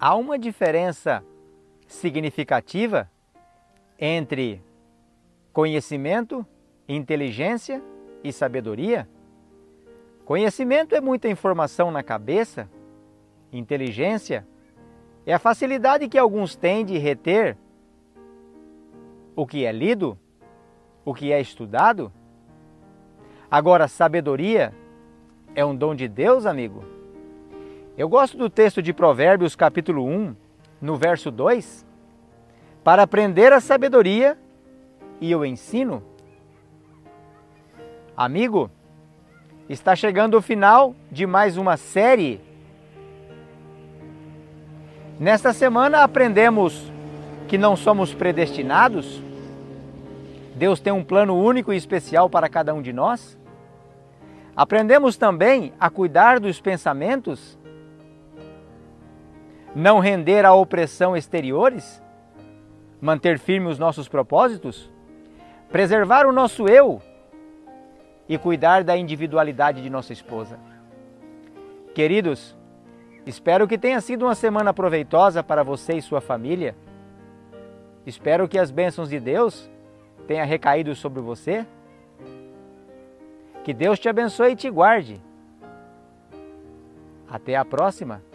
há uma diferença significativa entre conhecimento, inteligência e sabedoria? Conhecimento é muita informação na cabeça, inteligência é a facilidade que alguns têm de reter o que é lido, o que é estudado. Agora, sabedoria é um dom de Deus, amigo. Eu gosto do texto de Provérbios, capítulo 1, no verso 2. Para aprender a sabedoria e o ensino. Amigo, está chegando o final de mais uma série. Nesta semana aprendemos que não somos predestinados. Deus tem um plano único e especial para cada um de nós. Aprendemos também a cuidar dos pensamentos não render à opressão exteriores, manter firme os nossos propósitos, preservar o nosso eu e cuidar da individualidade de nossa esposa. Queridos, espero que tenha sido uma semana proveitosa para você e sua família. Espero que as bênçãos de Deus tenham recaído sobre você. Que Deus te abençoe e te guarde. Até a próxima!